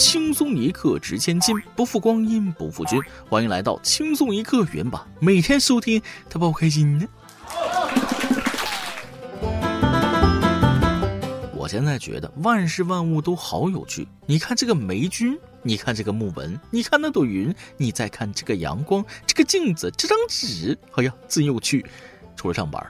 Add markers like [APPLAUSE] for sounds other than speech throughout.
轻松一刻值千金，不负光阴不负君。欢迎来到轻松一刻原版，每天收听，他把我开心呢。我现在觉得万事万物都好有趣。你看这个霉菌，你看这个木纹，你看那朵云，你再看这个阳光，这个镜子，这张纸，哎呀，真有趣。除了上班。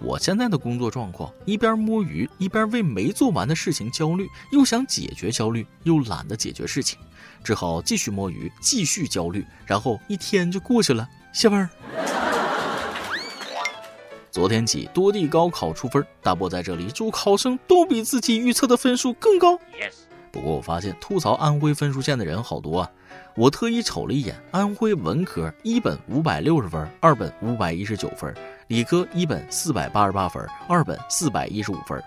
我现在的工作状况，一边摸鱼，一边为没做完的事情焦虑，又想解决焦虑，又懒得解决事情，只好继续摸鱼，继续焦虑，然后一天就过去了。下班。昨天起多地高考出分，大波在这里祝考生都比自己预测的分数更高。Yes。不过我发现吐槽安徽分数线的人好多啊，我特意瞅了一眼，安徽文科一本五百六十分，二本五百一十九分。理科一本四百八十八分，二本四百一十五分。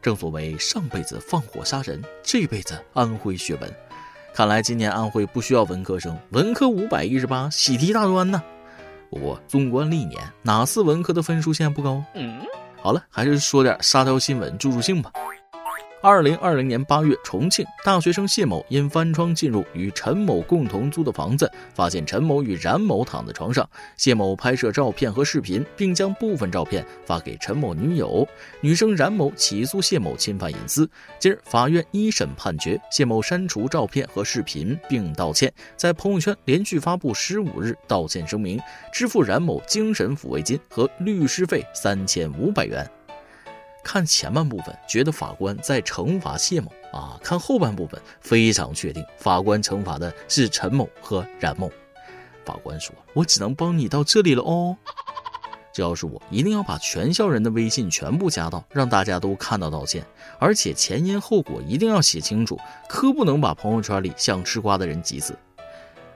正所谓上辈子放火杀人，这辈子安徽学文。看来今年安徽不需要文科生，文科五百一十八，喜提大专呢。不过纵观历年，哪次文科的分数线不高？好了，还是说点沙雕新闻助助兴吧。二零二零年八月，重庆大学生谢某因翻窗进入与陈某共同租的房子，发现陈某与冉某躺在床上。谢某拍摄照片和视频，并将部分照片发给陈某女友。女生冉某起诉谢某侵犯隐私。今日，法院一审判决谢某删除照片和视频，并道歉，在朋友圈连续发布十五日道歉声明，支付冉某精神抚慰金和律师费三千五百元。看前半部分，觉得法官在惩罚谢某啊；看后半部分，非常确定法官惩罚的是陈某和冉某。法官说：“我只能帮你到这里了哦。这要是我，一定要把全校人的微信全部加到，让大家都看到道歉，而且前因后果一定要写清楚，可不能把朋友圈里想吃瓜的人挤死。”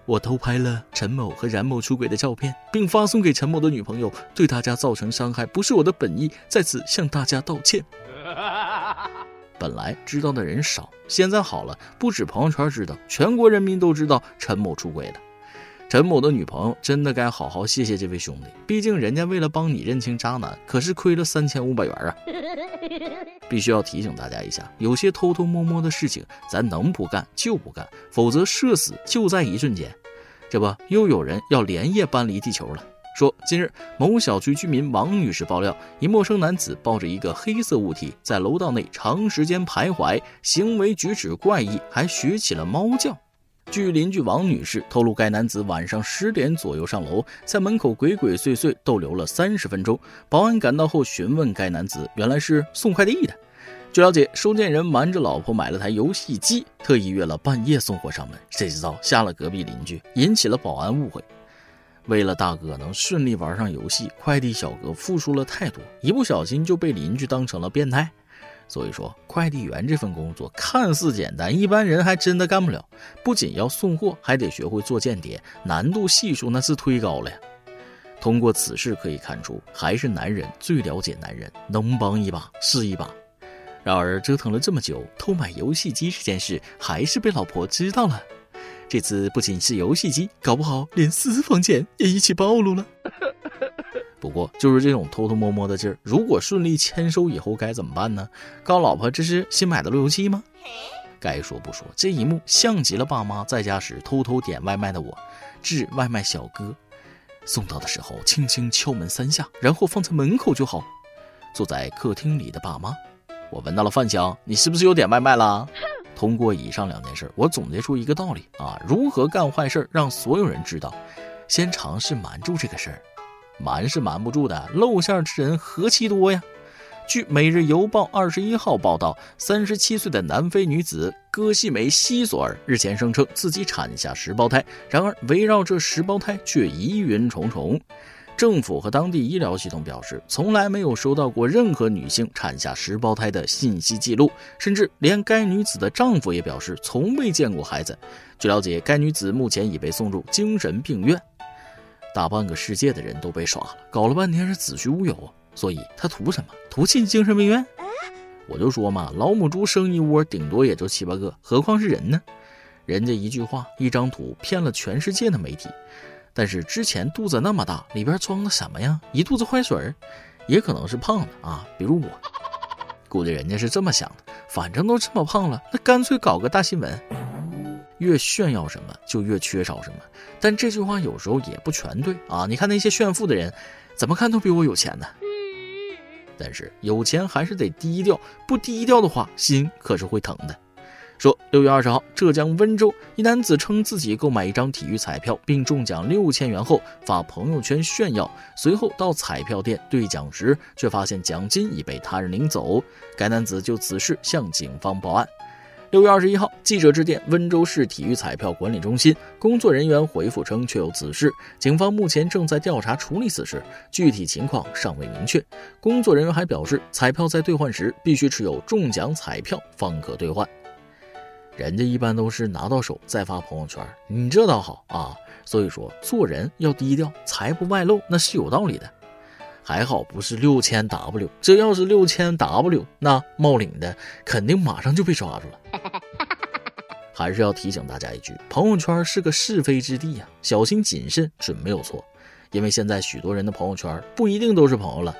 我偷拍了陈某和冉某出轨的照片，并发送给陈某的女朋友，对大家造成伤害，不是我的本意，在此向大家道歉。[LAUGHS] 本来知道的人少，现在好了，不止朋友圈知道，全国人民都知道陈某出轨了。陈某的女朋友真的该好好谢谢这位兄弟，毕竟人家为了帮你认清渣男，可是亏了三千五百元啊！[LAUGHS] [LAUGHS] 必须要提醒大家一下，有些偷偷摸摸的事情，咱能不干就不干，否则社死就在一瞬间。这不，又有人要连夜搬离地球了。说，近日某小区居民王女士爆料，一陌生男子抱着一个黑色物体在楼道内长时间徘徊，行为举止怪异，还学起了猫叫。据邻居王女士透露，该男子晚上十点左右上楼，在门口鬼鬼祟祟逗留了三十分钟。保安赶到后询问该男子，原来是送快递的。据了解，收件人瞒着老婆买了台游戏机，特意约了半夜送货上门，谁知道吓了隔壁邻居，引起了保安误会。为了大哥能顺利玩上游戏，快递小哥付出了太多，一不小心就被邻居当成了变态。所以说，快递员这份工作看似简单，一般人还真的干不了。不仅要送货，还得学会做间谍，难度系数那是忒高了呀。通过此事可以看出，还是男人最了解男人，能帮一把是一把。然而折腾了这么久，偷买游戏机这件事还是被老婆知道了。这次不仅是游戏机，搞不好连私房钱也一起暴露了。不过，就是这种偷偷摸摸的劲儿，如果顺利签收以后该怎么办呢？告老婆这是新买的路由器吗？该说不说，这一幕像极了爸妈在家时偷偷点外卖的我。致外卖小哥，送到的时候轻轻敲门三下，然后放在门口就好。坐在客厅里的爸妈，我闻到了饭香，你是不是又点外卖了？[LAUGHS] 通过以上两件事，我总结出一个道理啊：如何干坏事让所有人知道？先尝试瞒住这个事儿。瞒是瞒不住的，露馅之人何其多呀！据《每日邮报》二十一号报道，三十七岁的南非女子戈西梅西索尔日前声称自己产下十胞胎，然而围绕这十胞胎却疑云重重。政府和当地医疗系统表示，从来没有收到过任何女性产下十胞胎的信息记录，甚至连该女子的丈夫也表示从未见过孩子。据了解，该女子目前已被送入精神病院。大半个世界的人都被耍了，搞了半天是子虚乌有，所以他图什么？图进精神病院？我就说嘛，老母猪生一窝，顶多也就七八个，何况是人呢？人家一句话、一张图骗了全世界的媒体，但是之前肚子那么大，里边装的什么呀？一肚子坏水，也可能是胖的啊，比如我。估计人家是这么想的，反正都这么胖了，那干脆搞个大新闻。越炫耀什么就越缺少什么。但这句话有时候也不全对啊！你看那些炫富的人，怎么看都比我有钱呢。但是有钱还是得低调，不低调的话，心可是会疼的。说六月二十号，浙江温州一男子称自己购买一张体育彩票并中奖六千元后发朋友圈炫耀，随后到彩票店兑奖时，却发现奖金已被他人领走。该男子就此事向警方报案。六月二十一号，记者致电温州市体育彩票管理中心，工作人员回复称确有此事，警方目前正在调查处理此事，具体情况尚未明确。工作人员还表示，彩票在兑换时必须持有中奖彩票方可兑换。人家一般都是拿到手再发朋友圈，你这倒好啊。所以说做人要低调，财不外露，那是有道理的。还好不是六千 W，这要是六千 W，那冒领的肯定马上就被抓住了。[LAUGHS] 还是要提醒大家一句，朋友圈是个是非之地呀，小心谨慎准没有错。因为现在许多人的朋友圈不一定都是朋友了。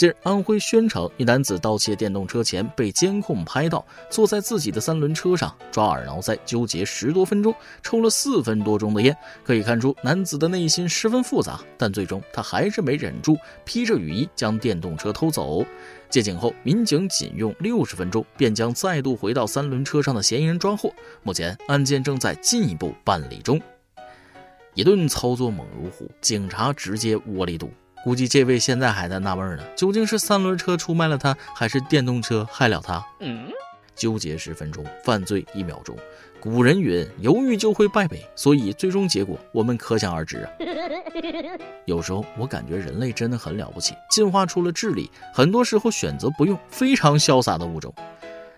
近日，安徽宣城一男子盗窃电动车前被监控拍到，坐在自己的三轮车上抓耳挠腮，纠结十多分钟，抽了四分多钟的烟。可以看出，男子的内心十分复杂，但最终他还是没忍住，披着雨衣将电动车偷走。接警后，民警仅用六十分钟便将再度回到三轮车上的嫌疑人抓获。目前，案件正在进一步办理中。一顿操作猛如虎，警察直接窝里堵。估计这位现在还在纳闷呢，究竟是三轮车出卖了他，还是电动车害了他？纠结十分钟，犯罪一秒钟。古人云：“犹豫就会败北。”所以最终结果我们可想而知啊。[LAUGHS] 有时候我感觉人类真的很了不起，进化出了智力，很多时候选择不用，非常潇洒的物种。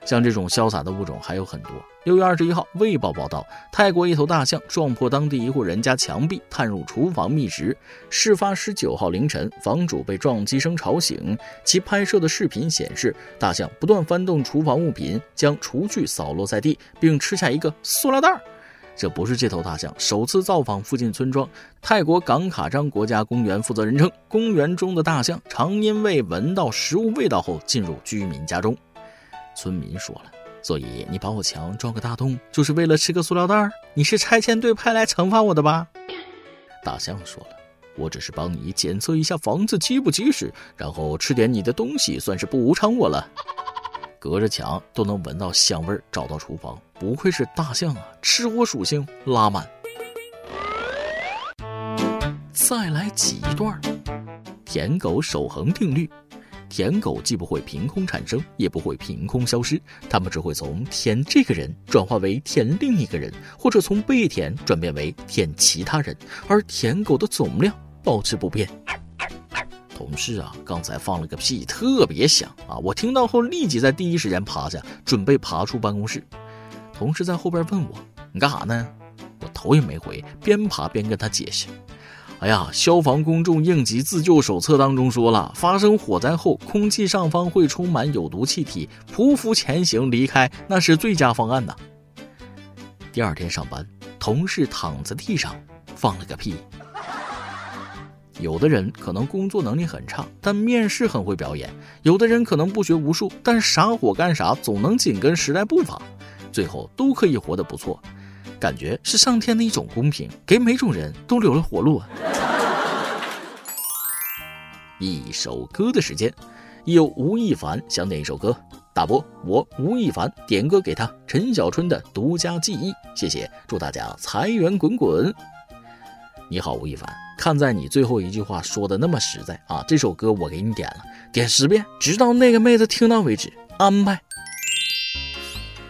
像这种潇洒的物种还有很多。六月二十一号，《卫报》报道，泰国一头大象撞破当地一户人家墙壁，探入厨房觅食。事发十九号凌晨，房主被撞击声吵醒，其拍摄的视频显示，大象不断翻动厨房物品，将厨具扫落在地，并吃下一个塑料袋。这不是这头大象首次造访附近村庄。泰国港卡章国家公园负责人称，公园中的大象常因为闻到食物味道后进入居民家中。村民说了，所以你把我墙撞个大洞，就是为了吃个塑料袋？你是拆迁队派来惩罚我的吧？大象说了，我只是帮你检测一下房子结不结实，然后吃点你的东西，算是补偿我了。隔着墙都能闻到香味儿，找到厨房，不愧是大象啊！吃货属性拉满。再来几段，舔狗守恒定律。舔狗既不会凭空产生，也不会凭空消失，他们只会从舔这个人转化为舔另一个人，或者从被舔转变为舔其他人，而舔狗的总量保持不变。同事啊，刚才放了个屁，特别响啊！我听到后立即在第一时间趴下，准备爬出办公室。同事在后边问我：“你干啥呢？”我头也没回，边爬边跟他解释。哎呀，消防公众应急自救手册当中说了，发生火灾后，空气上方会充满有毒气体，匍匐前行离开，那是最佳方案呐。第二天上班，同事躺在地上放了个屁。[LAUGHS] 有的人可能工作能力很差，但面试很会表演；有的人可能不学无术，但啥活干啥，总能紧跟时代步伐，最后都可以活得不错。感觉是上天的一种公平，给每种人都留了活路啊！[LAUGHS] 一首歌的时间，有吴亦凡想点一首歌，大伯，我吴亦凡点歌给他，陈小春的独家记忆，谢谢，祝大家财源滚滚。你好，吴亦凡，看在你最后一句话说的那么实在啊，这首歌我给你点了，点十遍，直到那个妹子听到为止，安排。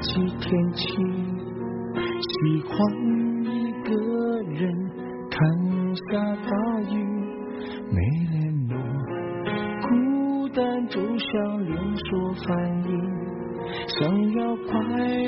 几天起，喜欢一个人看下大雨，没联络，孤单就像连锁反应，想要快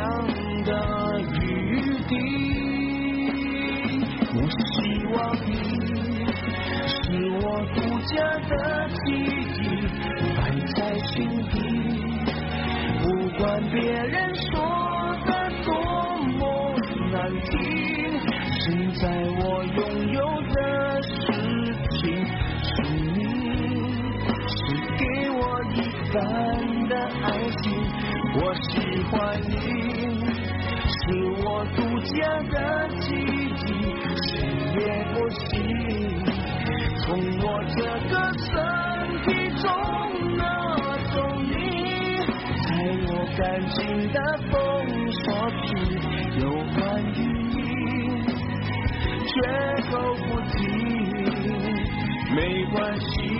样的雨滴我希望你是我独家的的爱情。我喜欢你，是我独家的记忆，谁也不行从我这个身体中拿走你，在我感。情的封锁区，有关于你，绝口不提，没关系。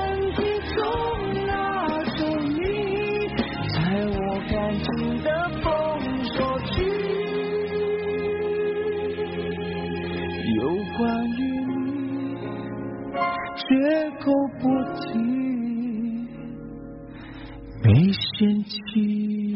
没嫌弃。